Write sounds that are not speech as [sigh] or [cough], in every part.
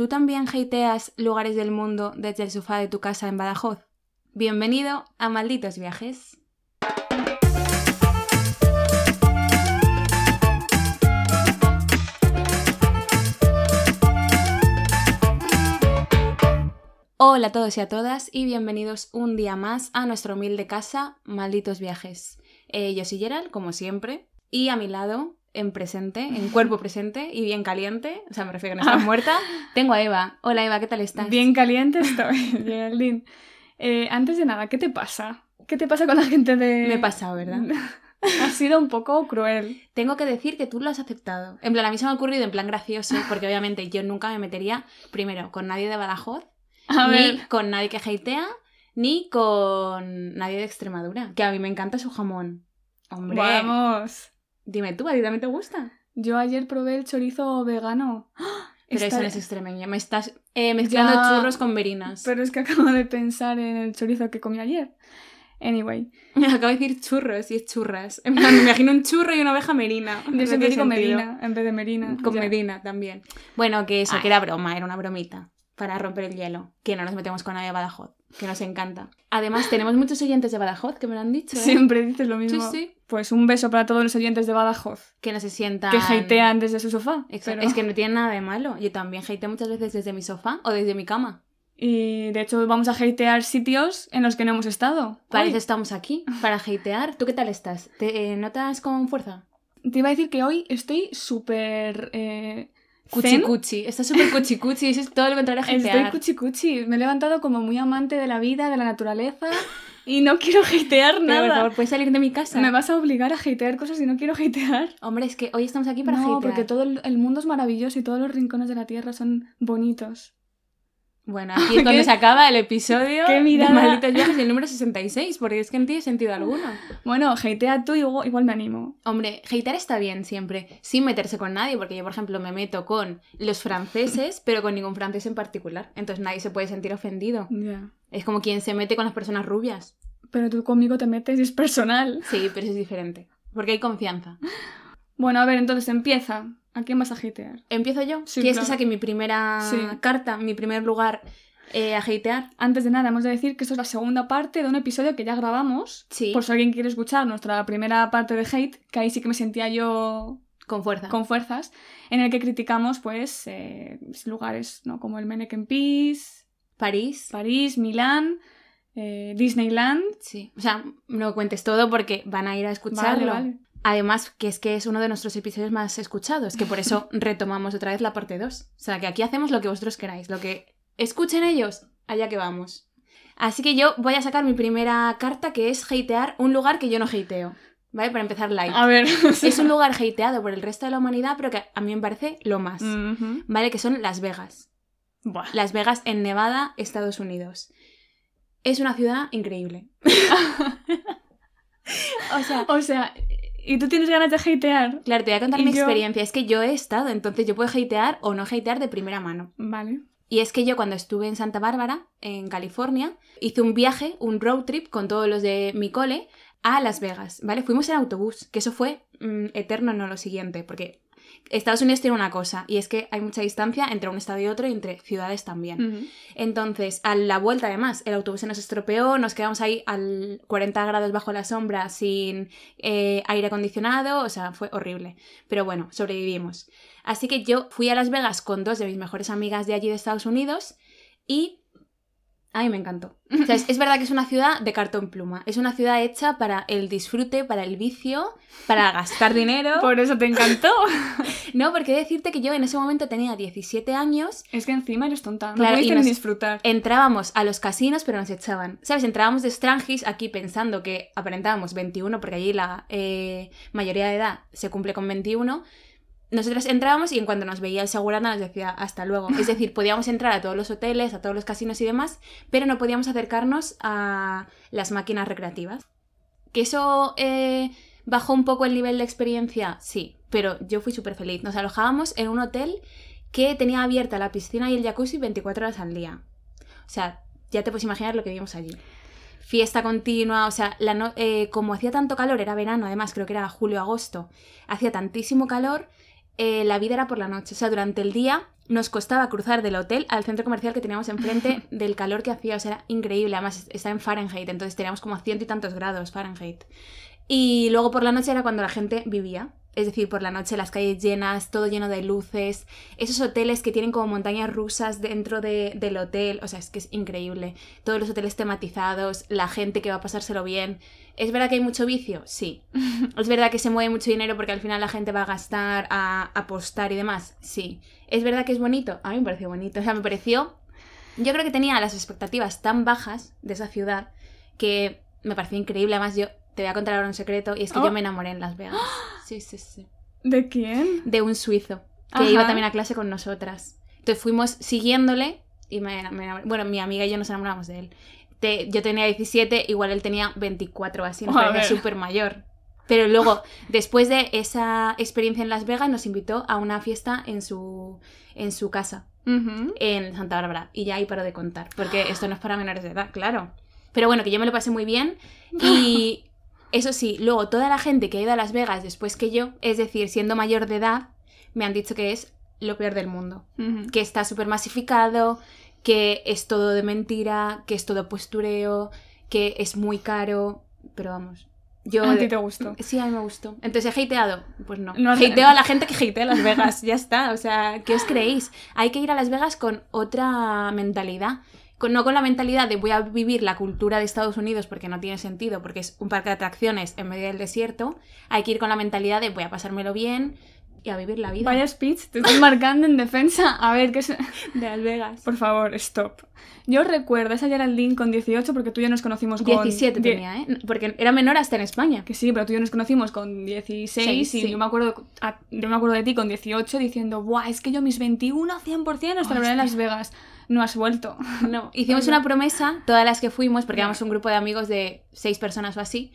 ¿Tú también hateas lugares del mundo desde el sofá de tu casa en Badajoz? Bienvenido a Malditos Viajes. Hola a todos y a todas y bienvenidos un día más a nuestra humilde casa Malditos Viajes. Eh, yo soy Gerald, como siempre, y a mi lado, en presente, en cuerpo presente y bien caliente, o sea, me refiero a que no estás muerta, tengo a Eva. Hola Eva, ¿qué tal estás? Bien caliente estoy, [laughs] Geraldine. Eh, antes de nada, ¿qué te pasa? ¿Qué te pasa con la gente de...? Me he pasado, ¿verdad? [laughs] ha sido un poco cruel. Tengo que decir que tú lo has aceptado. En plan, a mí se me ha ocurrido en plan gracioso, porque obviamente yo nunca me metería, primero, con nadie de Badajoz, A ni ver, con nadie que hatea, ni con nadie de Extremadura, que a mí me encanta su jamón. Hombre, vamos. Dime tú, ¿a ti también te gusta? Yo ayer probé el chorizo vegano. ¡Ah! Pero Está- eso no es extremeña, me estás eh, mezclando Ya, churros con verinas. Pero es que acabo de pensar en el chorizo que comí ayer. Anyway, [laughs] Acabo de decir churros y es churras. En plan, me imagino un churro y una oveja merina. [laughs] yo siempre digo. Medina en vez de Merina. Con Ya. Medina también. Bueno, que eso, Ay. que era broma, era una bromita. Para romper el hielo. Que no nos metemos con nadie de Badajoz. Que nos encanta. Además, tenemos muchos oyentes de Badajoz que me lo han dicho. ¿eh? Siempre dices lo Sí, mismo. sí. Pues un beso para todos los oyentes de Badajoz Que no se sientan. que hatean desde su sofá. Exacto. pero- Es que no tiene nada de malo. Yo también hateo muchas veces desde mi sofá o desde mi cama. Y de hecho vamos a hatear sitios en los que no hemos estado. Para eso estamos aquí, para hatear. ¿Tú qué tal estás? ¿Te eh, notas con fuerza? Te iba a decir que hoy estoy súper... Eh, Cuchi cuchi. Estás súper cuchi cuchi. Eso es todo lo contrario a Estoy hatear. cuchi cuchi. Me he levantado como muy amante de la vida, de la naturaleza y no quiero hatear Pero, por nada. favor, ¿puedes salir de mi casa? Me vas a obligar a hatear cosas y no quiero hatear. Hombre, es que hoy estamos aquí para no, hatear. porque todo el mundo es maravilloso y todos los rincones de la tierra son bonitos. Bueno, [laughs] aquí es donde se acaba el episodio Qué de. Malditos [laughs] Viajes, el número 66, porque es que no tiene sentido alguno. Bueno, hatea tú y igual, igual me animo. Hombre, hatear está bien siempre, sin meterse con nadie, porque yo, por ejemplo, me meto con los franceses, pero con ningún francés en particular. Entonces nadie se puede sentir ofendido. Ya. Es como quien se mete con las personas rubias. Pero tú conmigo te metes y es personal. Sí, pero eso es diferente. Porque hay confianza. Bueno, a ver, entonces empieza. ¿A quién vas a hatear? ¿Empiezo yo? Sí, ¿Quieres que claro. saque mi primera Sí. carta, mi primer lugar eh, a hatear? Antes de nada, hemos de decir que esto es la segunda parte de un episodio que ya grabamos. Sí. Por si alguien quiere escuchar nuestra primera parte de hate, que ahí sí que me sentía yo Con fuerza. con fuerzas, en el que criticamos, pues, eh, lugares, ¿no? Como el Mannequin Peace, París. París, Milán, eh, Disneyland. Sí. O sea, no cuentes todo porque van a ir a escucharlo. Vale, vale. Además, que es que es uno de nuestros episodios más escuchados, que por eso [laughs] retomamos otra vez la parte 2. O sea, que aquí hacemos lo que vosotros queráis, lo que escuchen ellos, allá que vamos. Así que yo voy a sacar mi primera carta, que es hatear un lugar que yo no hateo. ¿Vale? Para empezar light. A ver. [laughs] Es un lugar hateado por el resto de la humanidad, pero que a mí me parece lo más. ¿Vale? Que son Las Vegas. Buah. Las Vegas en Nevada, Estados Unidos. Es una ciudad increíble. [laughs] o sea, O sea, ¿y tú tienes ganas de hatear? Claro, te voy a contar mi yo- experiencia. Es que yo he estado, entonces yo puedo hatear o no hatear de primera mano. Vale. Y es que yo cuando estuve en Santa Bárbara, en California, hice un viaje, un road trip con todos los de mi cole a Las Vegas, ¿vale? Fuimos en autobús, que eso fue mm, eterno, no lo siguiente, porque Estados Unidos tiene una cosa, y es que hay mucha distancia entre un estado y otro y entre ciudades también. Entonces, a la vuelta además, el autobús se nos estropeó, nos quedamos ahí al 40 grados bajo la sombra sin eh, aire acondicionado, o sea, fue horrible. Pero bueno, sobrevivimos. Así que yo fui a Las Vegas con dos de mis mejores amigas de allí de Estados Unidos y... A mí me encantó. O sea, es, [laughs] es verdad que es una ciudad de cartón pluma. Es una ciudad hecha para el disfrute, para el vicio, para gastar dinero. Por eso te encantó. [laughs] No, porque decirte que yo en ese momento tenía 17 años es que encima eres tonta. No Claro, y nos- disfrutar. entrábamos a los casinos, pero nos echaban. ¿Sabes? Entrábamos de Strangis aquí pensando que aparentábamos 21, porque allí la eh, mayoría de edad se cumple con 21. Nosotras entrábamos y en cuanto nos veía el segurata nos decía hasta luego. Es [laughs] decir, podíamos entrar a todos los hoteles, a todos los casinos y demás, pero no podíamos acercarnos a las máquinas recreativas. ¿Que eso eh, bajó un poco el nivel de experiencia? Sí, pero yo fui súper feliz. Nos alojábamos en un hotel que tenía abierta la piscina y el jacuzzi 24 horas al día. O sea, ya te puedes imaginar lo que vimos allí. Fiesta continua, o sea, la no- eh, como hacía tanto calor, era verano, además creo que era julio-agosto, hacía tantísimo calor, eh, la vida era por la noche. O sea, durante el día nos costaba cruzar del hotel al centro comercial que teníamos enfrente [laughs] del calor que hacía. O sea, era increíble. Además, está en Fahrenheit, entonces teníamos como ciento y tantos grados Fahrenheit. Y luego por la noche era cuando la gente vivía. Es decir, por la noche las calles llenas, todo lleno de luces, esos hoteles que tienen como montañas rusas dentro de- del hotel, o sea, es que es increíble. Todos los hoteles tematizados, la gente que va a pasárselo bien. ¿Es verdad que hay mucho vicio? Sí. [laughs] ¿Es verdad que se mueve mucho dinero porque al final la gente va a gastar, a apostar y demás? Sí. ¿Es verdad que es bonito? A mí me pareció bonito. O sea, me pareció... Yo creo que tenía las expectativas tan bajas de esa ciudad que me pareció increíble. Además, yo te voy a contar ahora un secreto y es que Oh. yo me enamoré en Las Vegas. [gasps] [gasps] Sí, sí, sí. ¿De quién? De un suizo que Ajá. iba también a clase con nosotras. Entonces fuimos siguiéndole y me, me. Bueno, mi amiga y yo nos enamoramos de él. Te- yo tenía 17, igual él tenía 24 o así, nos ver. súper mayor. Pero luego, después de esa experiencia en Las Vegas, nos invitó a una fiesta en su, en su casa, en Santa Bárbara. Y ya ahí paro de contar, porque esto no es para menores de edad, claro. Pero bueno, que yo me lo pasé muy bien. Y [laughs] eso sí, luego toda la gente que ha ido a Las Vegas después que yo, es decir, siendo mayor de edad, me han dicho que es lo peor del mundo. Que está súper masificado, que es todo de mentira, que es todo postureo, que es muy caro. Pero vamos, yo... A ti te gustó. Sí, a mí me gustó. Entonces, ¿he hateado? Pues no. No Hateo a la gente que hatea Las Vegas, ya está. O sea, ¿qué os creéis? Hay que ir a Las Vegas con otra mentalidad. Con- no con la mentalidad de voy a vivir la cultura de Estados Unidos porque no tiene sentido, porque es un parque de atracciones en medio del desierto. Hay que ir con la mentalidad de voy a pasármelo bien y a vivir la vida Vaya speech, te estoy marcando en defensa. A ver, ¿qué es...? de Las Vegas. Por favor, stop. Yo recuerdo esa Geraldine con 18 porque tú y yo nos conocimos con... 17 die- tenía, ¿eh? Porque era menor hasta en España. Que sí, pero tú y yo nos conocimos con 16 Seis, y sí. yo, me acuerdo, yo me acuerdo de ti con 18 diciendo, ¡buah! Es que yo mis 21 100% los celebré en Las Vegas. No has vuelto. [laughs] No, [laughs] hicimos una promesa, todas las que fuimos, porque éramos un grupo de amigos de seis personas o así,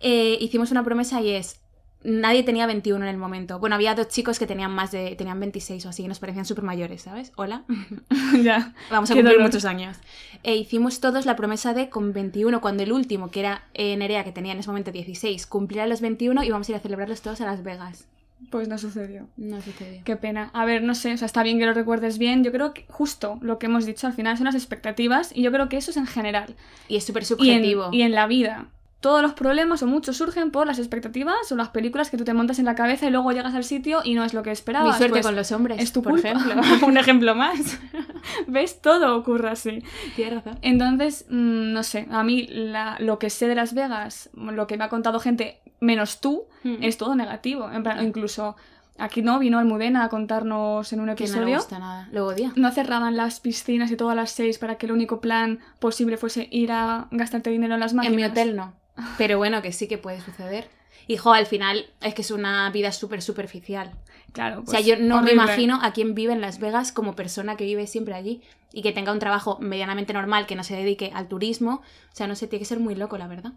eh, hicimos una promesa y es, nadie tenía 21 en el momento. Bueno, había dos chicos que tenían más de, tenían 26 o así, y nos parecían súper mayores, ¿sabes? Hola, [laughs] ya. vamos a cumplir dolor. muchos años. E hicimos todos la promesa de con 21, cuando el último, que era eh, Nerea, que tenía en ese momento 16, cumpliera los 21 y vamos a ir a celebrarlos todos a Las Vegas. Pues no sucedió. No sucedió. Qué pena. A ver, no sé, o sea, está bien que lo recuerdes bien. Yo creo que justo lo que hemos dicho al final son las expectativas y yo creo que eso es en general. Y es súper Y en, subjetivo. y en la vida. Todos los problemas o muchos surgen por las expectativas o las películas que tú te montas en la cabeza y luego llegas al sitio y no es lo que esperabas. Mi suerte Pues, con los hombres, es tu por culpa. ejemplo. [laughs] Un ejemplo más. [laughs] ¿Ves? Todo ocurre así. Tienes razón. Entonces, mm, no sé, a mí la- lo que sé de Las Vegas, lo que me ha contado gente, menos tú, Mm. es todo negativo. En plan, incluso aquí no vino Almudena a contarnos en un Que no le episodio. gusta nada. Lo odia. No cerraban las piscinas y todo a las seis para que el único plan posible fuese ir a gastarte dinero en las máquinas. En mi hotel no. [laughs] Pero bueno, que sí que puede suceder. Hijo, al final es que es una vida súper superficial. Claro. o sea, pues, yo no horrible. me imagino a quien vive en Las Vegas como persona que vive siempre allí y que tenga un trabajo medianamente normal, que no se dedique al turismo. O sea, no sé, tiene que ser muy loco, la verdad.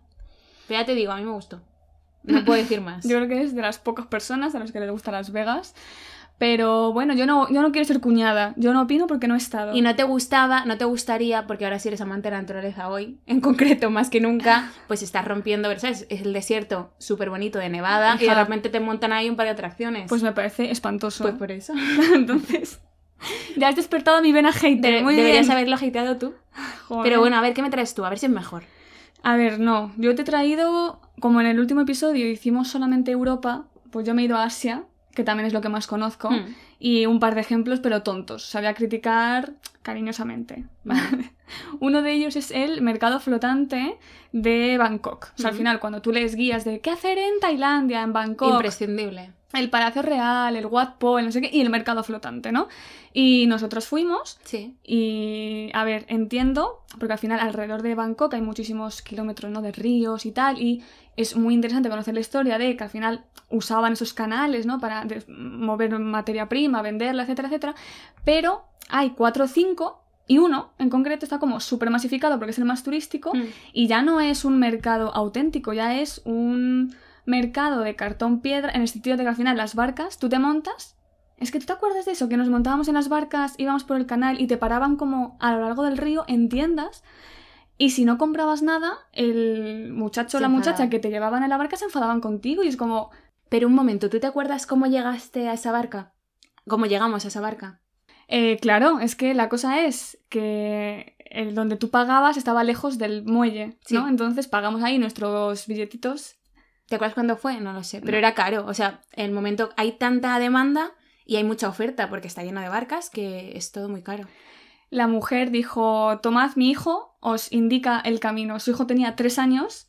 Pero ya te digo, a mí me gustó. No puedo [laughs] decir más. Yo creo que es de las pocas personas a las que les gusta Las Vegas. Pero bueno, yo no, yo no quiero ser cuñada. Yo no opino porque no he estado. Y no te gustaba, no te gustaría, porque ahora sí eres amante de la naturaleza hoy, en concreto, más que nunca, pues estás rompiendo, ¿sabes? Es el desierto súper bonito de Nevada y de repente te montan ahí un par de atracciones. Pues me parece espantoso. Pues por eso. [laughs] Entonces, ya has despertado mi vena hater. De- Muy deberías bien. haberlo agitado tú. [laughs] Joder. Pero bueno, a ver, ¿qué me traes tú? A ver si es mejor. A ver, no. Yo te he traído, como en el último episodio hicimos solamente Europa, pues yo me he ido a Asia, que también es lo que más conozco, Hmm. y un par de ejemplos, pero tontos. Sabía criticar cariñosamente. Vale. [laughs] Uno de ellos es el mercado flotante de Bangkok. O sea, al Ujú. final, cuando tú lees guías de qué hacer en Tailandia, en Bangkok, Imprescindible. El Palacio Real, el Wat Po, el no sé qué, y el mercado flotante, ¿no? Y nosotros fuimos Sí. y, a ver, entiendo, porque al final alrededor de Bangkok hay muchísimos kilómetros, ¿no? De ríos y tal, y es muy interesante conocer la historia de que al final usaban esos canales, ¿no? Para mover materia prima, venderla, etcétera, etcétera. Pero hay cuatro o cinco, y uno en concreto está como súper masificado porque es el más turístico, Mm. y ya no es un mercado auténtico, ya es un mercado de cartón piedra, en el sentido de que al final las barcas, tú te montas. Es que tú te acuerdas de eso, que nos montábamos en las barcas, íbamos por el canal y te paraban como a lo largo del río en tiendas. Y si no comprabas nada, el muchacho o la muchacha que te llevaban en la barca se enfadaban contigo y es como, Pero un momento, ¿tú te acuerdas cómo llegaste a esa barca? ¿Cómo llegamos a esa barca? Eh, claro, es que la cosa es que el donde tú pagabas estaba lejos del muelle, ¿no? Sí. Entonces pagamos ahí nuestros billetitos. ¿Te acuerdas cuándo fue? No lo sé. Pero No. era caro. O sea, en el momento hay tanta demanda y hay mucha oferta porque está lleno de barcas que es todo muy caro. La mujer dijo, tomad mi hijo, os indica el camino. Su hijo tenía tres años,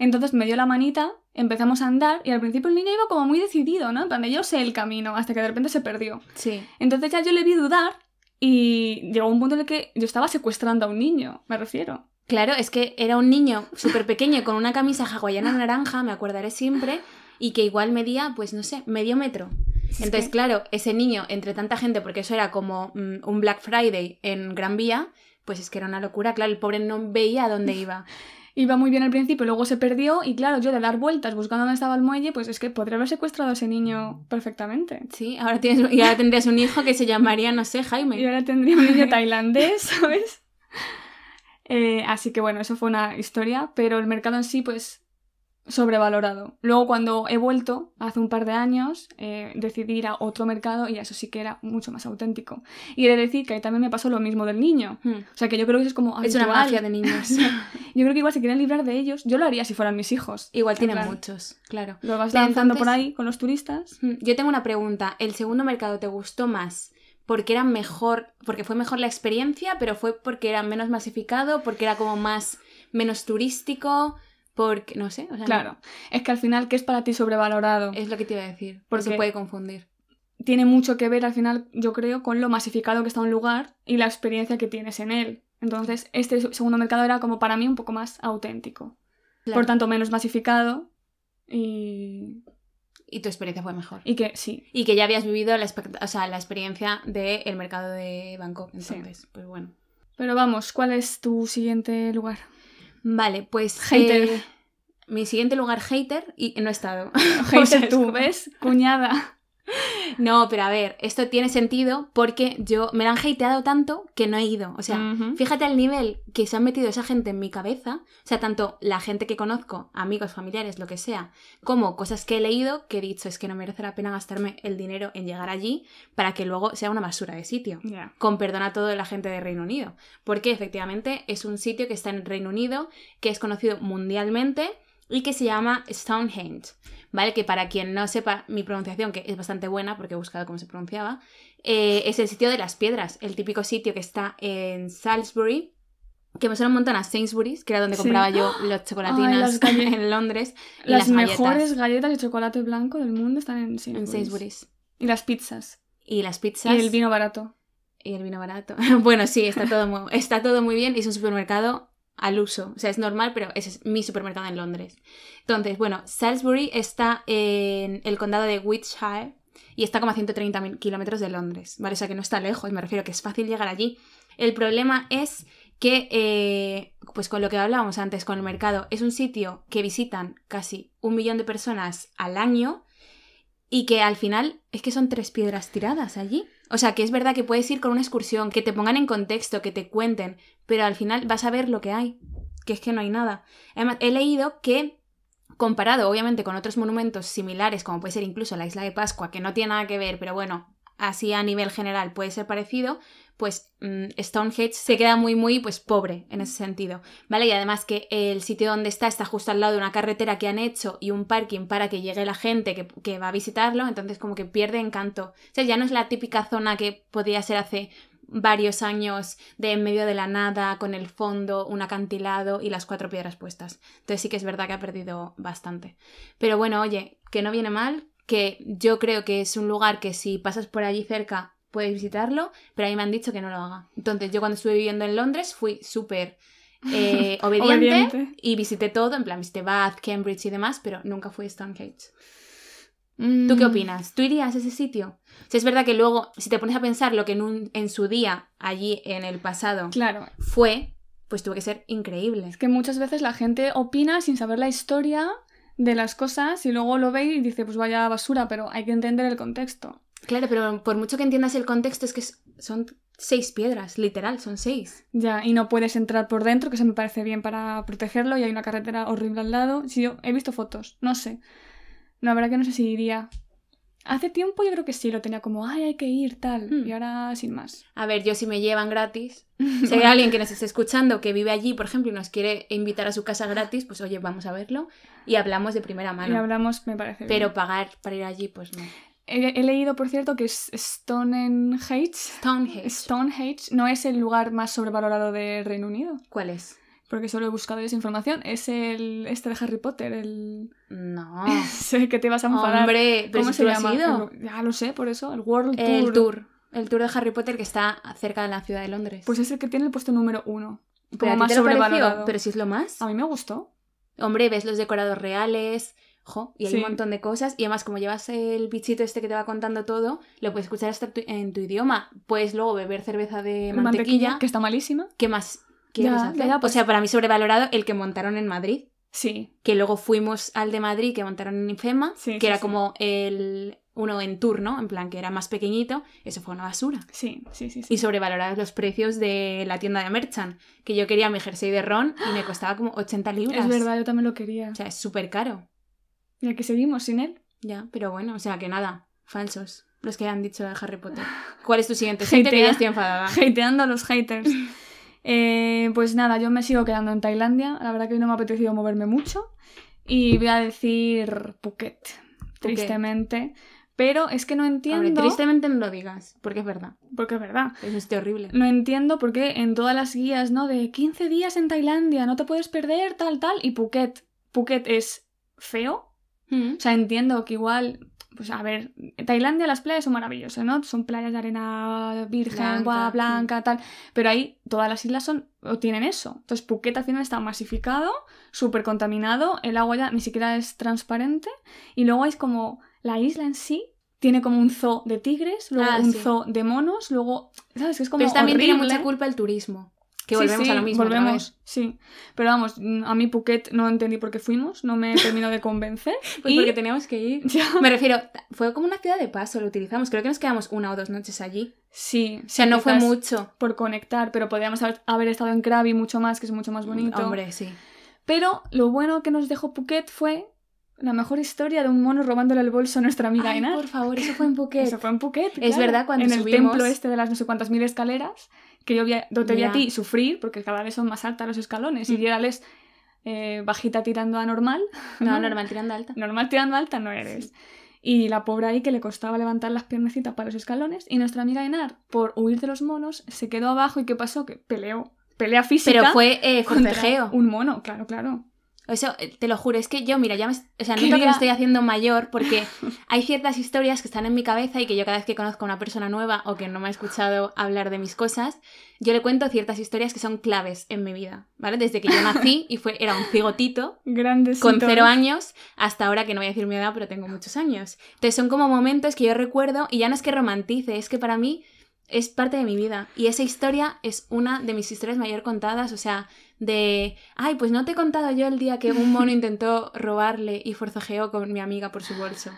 entonces me dio la manita, empezamos a andar y al principio el niño iba como muy decidido, ¿no? En plan de yo sé el camino, hasta que de repente se perdió. Sí. Entonces ya yo le vi dudar y llegó un punto en el que yo estaba secuestrando a un niño, me refiero. Claro, es que era un niño súper pequeño con una camisa hawaiana naranja, me acordaré siempre, y que igual medía, pues no sé, medio metro. Entonces, que- claro, ese niño, entre tanta gente, porque eso era como mm, un Black Friday en Gran Vía, pues es que era una locura. Claro, el pobre no veía a dónde iba. [laughs] Iba muy bien al principio, luego se perdió y claro, yo de dar vueltas buscando dónde estaba el muelle, pues es que podría haber secuestrado a ese niño perfectamente. Sí, ahora, tienes, y ahora tendrías un hijo que se llamaría, no sé, Y Jaime. ahora tendría un niño tailandés, [laughs] ¿sabes? Eh, así que bueno, eso fue una historia, pero el mercado en sí, pues, sobrevalorado. Luego cuando he vuelto, hace un par de años, eh, decidí ir a otro mercado y eso sí que era mucho más auténtico. Y he de decir que ahí también me pasó lo mismo del niño. Hmm. O sea que yo creo que eso es como Es una mafia de niños. [laughs] Yo creo que igual si quieren librar de ellos, yo lo haría si fueran mis hijos. Igual En tienen plan, muchos, claro. Lo vas lanzando por ahí con los turistas. Mm, Yo tengo una pregunta. ¿El segundo mercado te gustó más porque era mejor, porque fue mejor la experiencia, pero fue porque era menos masificado, porque era como más, menos turístico, porque, no sé, o sea, Claro. Es que al final, ¿qué es para ti sobrevalorado? es lo que te iba a decir, porque Porque- se puede confundir. tiene mucho que ver al final, yo creo, con lo masificado que está un lugar y la experiencia que tienes en él. Entonces, este segundo mercado era como para mí un poco más auténtico. Claro. Por tanto, menos masificado y, y tu experiencia fue mejor. y que sí. Y que ya habías vivido la, o sea, la experiencia del mercado de Bangkok, Sí. entonces, pues bueno. Pero vamos, ¿cuál es tu siguiente lugar? Vale, pues... Hater. eh, mi siguiente lugar, hater, y no he estado. Hater [laughs] tú, ¿ves? Cuñada. No, pero a ver, esto tiene sentido porque yo me la han hateado tanto que no he ido. O sea, fíjate al nivel que se han metido esa gente en mi cabeza. O sea, tanto la gente que conozco, amigos, familiares, lo que sea, como cosas que he leído que he dicho es que no merece la pena gastarme el dinero en llegar allí para que luego sea una basura de sitio. Con perdón a toda la gente de Reino Unido. Porque efectivamente es un sitio que está en Reino Unido, que es conocido mundialmente y que se llama Stonehenge. ¿Vale? Que para quien no sepa mi pronunciación, que es bastante buena porque he buscado cómo se pronunciaba, eh, es el sitio de las piedras, el típico sitio que está en Salisbury, que me suena un montón a Sainsbury's, que era donde Sí. compraba yo [gasps] los chocolatinas las [laughs] en Londres. y Las, las mejores galletas de chocolate blanco del mundo están en en Sainsbury's. Y las pizzas. Y las pizzas. Y el vino barato. Y el vino barato. [laughs] bueno, sí, está todo, muy, está todo muy bien es un supermercado al uso. O sea, es normal, pero ese es mi supermercado en Londres. Entonces, bueno, Salisbury está en el condado de Wiltshire y está como a 130 mil kilómetros de Londres, ¿vale? O sea, que no está lejos, me refiero que es fácil llegar allí. El problema es que, eh, pues con lo que hablábamos antes con el mercado, es un sitio que visitan casi un millón de personas al año y que al final es que son tres piedras tiradas allí. O sea, que es verdad que puedes ir con una excursión, que te pongan en contexto, que te cuenten, pero al final vas a ver lo que hay, que es que no hay nada. Además, he leído que, comparado obviamente con otros monumentos similares, como puede ser incluso la isla de Pascua, que no tiene nada que ver, pero bueno, así a nivel general puede ser parecido, pues mm, Stonehenge se queda muy, muy, pues pobre en ese sentido, ¿vale? Y además que el sitio donde está está justo al lado de una carretera que han hecho y un parking para que llegue la gente que, que va a visitarlo, entonces como que pierde encanto. O sea, ya no es la típica zona que podía ser hace varios años de en medio de la nada, con el fondo, un acantilado y las cuatro piedras puestas. Entonces sí que es verdad que ha perdido bastante. Pero bueno, oye, que no viene mal, que yo creo que es un lugar que si pasas por allí cerca puedes visitarlo, pero a mí me han dicho que no lo haga. Entonces yo cuando estuve viviendo en Londres fui súper eh, [laughs] obediente, Obediente. y visité todo, en plan visité Bath, Cambridge y demás, pero nunca fui a Stonehenge. ¿Tú Mm. qué opinas? ¿Tú irías a ese sitio? O sea, es verdad que luego, si te pones a pensar lo que en, un- en su día, allí en el pasado, Claro. fue, pues tuvo que ser increíble. Es que muchas veces la gente opina sin saber la historia de las cosas y luego lo ve y dice, pues vaya basura, pero hay que entender el contexto. Claro, pero por mucho que entiendas el contexto, es que son seis piedras, literal, son seis. Ya, y no puedes entrar por dentro, que se me parece bien para protegerlo, y hay una carretera horrible al lado. Si yo he visto fotos, no sé. La verdad que no sé si iría. Hace tiempo yo creo que sí, lo tenía como, ay, hay que ir, tal. Hmm. Y ahora sin más. A ver, yo si me llevan gratis, [laughs] si hay alguien que nos esté escuchando que vive allí, por ejemplo, y nos quiere invitar a su casa gratis, pues oye, vamos a verlo y hablamos de primera Y mano. hablamos, me parece. bien. Pero pagar para ir allí, pues no. He, he leído, por cierto, que Stonehenge. Stonehenge. Stonehenge no es el lugar más sobrevalorado de Reino Unido. ¿Cuál es? Porque solo he buscado esa información. Es el este de Harry Potter, el. No. [laughs] sé que te vas a enfadar. Hombre, pero ¿Cómo si se tú has llama? ido. El- ya lo sé, por eso. El World Tour. El tour. El tour de Harry Potter que está cerca de la ciudad de Londres. Pues es el que tiene el puesto número uno. pero Como a ti más te lo pareció, sobrevalorado. pero si es lo más. A mí me gustó. Hombre, ves los decorados reales, jo, y hay Sí. un montón de cosas. Y además, como llevas el bichito este que te va contando todo, lo puedes escuchar hasta tu- en tu idioma. Puedes luego beber cerveza de La mantequilla. que está malísima. ¿Qué más quieres Ya, hacer? ya, pues- O sea, para mí sobrevalorado el que montaron en Madrid. Sí. Que luego fuimos al de Madrid que montaron en Infema, Sí, que sí, era como el uno en tour, ¿no? En plan, que era más pequeñito. Eso fue una basura. Sí, sí, sí. sí. Y sobrevalorados los precios de la tienda de Merchant. Que yo quería mi jersey de ron y me costaba como 80 libras. Es verdad, yo también lo quería. O sea, es súper caro. Y aquí seguimos sin él. Ya, pero bueno, o sea que nada, falsos. Los que han dicho de Harry Potter. [laughs] ¿Cuál es tu siguiente sitio? Que ya estoy enfadada. [laughs] Hateando a los haters. [laughs] Eh, pues nada, yo me sigo quedando en Tailandia. La verdad que hoy no me ha apetecido moverme mucho. Y voy a decir Phuket, tristemente. Pero es que no entiendo. Hombre, tristemente no lo digas, porque es verdad. Porque es verdad. Es un sitio horrible. No entiendo por qué en todas las guías, ¿no? De 15 días en Tailandia, no te puedes perder, tal, tal. Y Phuket. Phuket es feo. Mm. O sea, entiendo que igual. Pues a ver, en Tailandia las playas son maravillosas, ¿no? Son playas de arena virgen, Blanca, blanca, tal. Pero ahí todas las islas son o tienen eso. Entonces Phuket al final está masificado, súper contaminado, el agua ya ni siquiera es transparente. Y luego hay como la isla en sí. Tiene como un zoo de tigres, luego Ah, un sí. zoo de monos, luego, ¿sabes? Que es como Pero también tiene horrible. mucha culpa el turismo. Que volvemos sí, a lo mismo. Volvemos, sí. Pero vamos, mm, a mí Phuket no entendí por qué fuimos, no me terminó de convencer. [laughs] Pues y porque teníamos que ir. [laughs] Me refiero, fue como una ciudad de paso, lo utilizamos. Creo que nos quedamos una o dos noches allí. sí. O sea, no fue mucho. Por conectar, pero podríamos haber, haber estado en Krabi mucho más, que es mucho más bonito. Hombre, sí. Pero lo bueno que nos dejó Phuket fue la mejor historia de un mono robándole el bolso a nuestra amiga Ay, Ainar. por favor, eso fue en [laughs] Phuket. Eso fue en Phuket. Es claro. verdad, cuando En el templo este de las no sé cuántas mil escaleras, que yo vi, a- te vi a ti sufrir, porque cada vez son más altas los escalones, y Mm. yo érales eh, bajita tirando a normal. No, normal, tirando alta. Normal tirando alta no eres. Y la pobre ahí que le costaba levantar las piernecitas para los escalones, y nuestra amiga Enar, por huir de los monos, se quedó abajo y ¿qué pasó? Que peleó. Pelea física. Pero fue eh, contra forcejeo. Un mono, claro, claro. Eso, eh, te lo juro, es que yo, mira, ya me, o sea, noto que me estoy haciendo mayor porque [laughs] hay ciertas historias que están en mi cabeza y que yo cada vez que conozco a una persona nueva o que no me ha escuchado hablar de mis cosas, yo le cuento ciertas historias que son claves en mi vida, ¿vale? Desde que yo nací y fue, era un cigotito [laughs] con cero años hasta ahora que no voy a decir mi edad, pero tengo muchos años. Entonces son como momentos que yo recuerdo y ya no es que romantice, es que para mí es parte de mi vida. Y esa historia es una de mis historias mayor contadas, o sea, de, ay, pues no te he contado yo el día que un mono [laughs] intentó robarle y forcejeó con mi amiga por su bolso.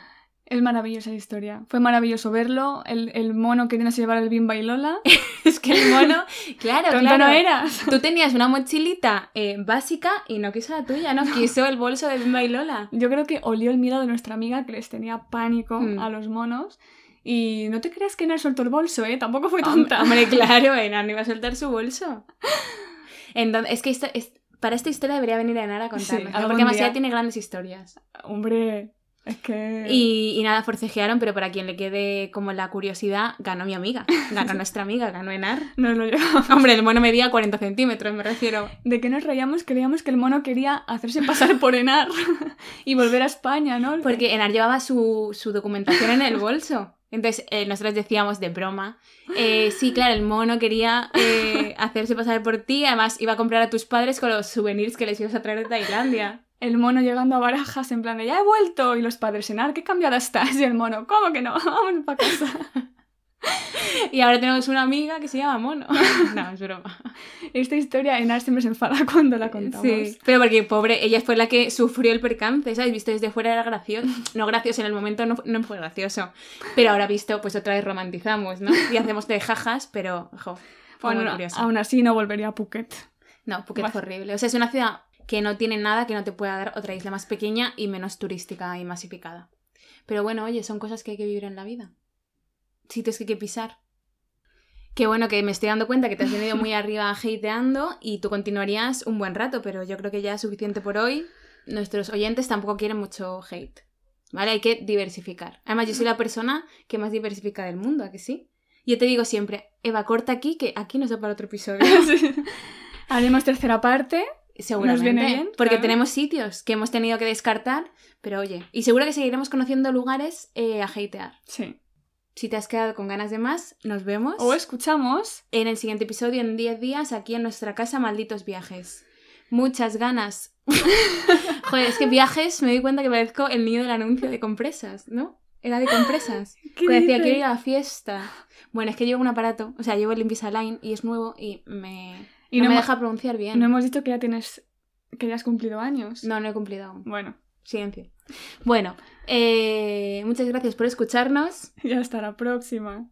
Es maravillosa esa historia. Fue maravilloso verlo. El, el mono queriéndose llevar el Bimba y Lola. [laughs] es que el mono, [laughs] claro, claro. no eras. Tú tenías una mochilita eh, básica y no quiso la tuya, no quiso el bolso de Bimba y Lola. Yo creo que olió el miedo de nuestra amiga que les tenía pánico Mm. a los monos. Y no te creas que Enar soltó el bolso, ¿eh? Tampoco fue Hombre, tonta. hombre, [laughs] claro, Enar no iba a soltar su bolso. Entonces, es que es, para esta historia debería venir Enar a contarnos, Sí, ¿no? porque además día. ella tiene grandes historias. Hombre, es que... Y, y nada, forcejearon, pero para quien le quede como la curiosidad, ganó mi amiga, ganó nuestra amiga, ganó Enar. [laughs] Nos lo llevamos. Hombre, el mono medía 40 centímetros, me refiero. ¿De qué nos reíamos? Creíamos que el mono quería hacerse pasar por Enar [laughs] y volver a España, ¿no? Porque Enar llevaba su, su documentación en el bolso. Entonces, eh, nosotros decíamos de broma, eh, sí, claro, el mono quería eh, [laughs] hacerse pasar por ti, además iba a comprar a tus padres con los souvenirs que les ibas a traer de Tailandia. El mono llegando a barajas en plan de ya he vuelto y los padres Enar, qué cambiada estás y el mono, ¿cómo que no? [laughs] Vamos para casa. [laughs] Y ahora tenemos una amiga que se llama Mono. [laughs] No, es broma. Esta historia Enar siempre se enfada [laughs] cuando la contamos. Sí, pero porque pobre, ella fue la que sufrió el percance, ¿sabes? Visto desde fuera era gracioso. No gracioso, en el momento no, no fue gracioso. Pero ahora visto, pues otra vez romantizamos, ¿no? Y hacemos de jajas, pero, ojo, fue Bueno, muy aún así no volvería a Phuket. No, Phuket Vale. fue horrible. O sea, es una ciudad que no tiene nada que no te pueda dar otra isla más pequeña y menos turística y masificada. Pero bueno, oye, son cosas que hay que vivir en la vida. Sitios que hay que pisar. Que bueno, que me estoy dando cuenta que te has venido muy [laughs] arriba hateando y tú continuarías un buen rato, pero yo creo que ya es suficiente por hoy. Nuestros oyentes tampoco quieren mucho hate. ¿Vale? Hay que diversificar. Además, yo soy la persona que más diversifica del mundo, ¿a que sí? Yo te digo siempre, Eva, corta aquí, que aquí nos da para otro episodio. [laughs] Sí. [laughs] Haremos tercera parte. Seguramente. viene bien, porque claro. tenemos sitios que hemos tenido que descartar, pero oye, y seguro que seguiremos conociendo lugares eh, a hatear. Sí. Si te has quedado con ganas de más, nos vemos O escuchamos. en el siguiente episodio en 10 días aquí en nuestra casa Malditos Viajes. Muchas ganas. [laughs] Joder, es que viajes me doy cuenta que parezco el niño del anuncio de compresas, ¿no? Era de compresas. [laughs] ¿Qué Que decía, quiero ir a la fiesta. Bueno, es que llevo un aparato, o sea, llevo el Invisalign y es nuevo y me, Y no no me hemos- deja pronunciar bien. No hemos dicho que ya tienes. que ya has cumplido años. No, no he cumplido aún. Bueno, Silencio. Bueno, eh, muchas gracias por escucharnos. [laughs] y hasta la próxima.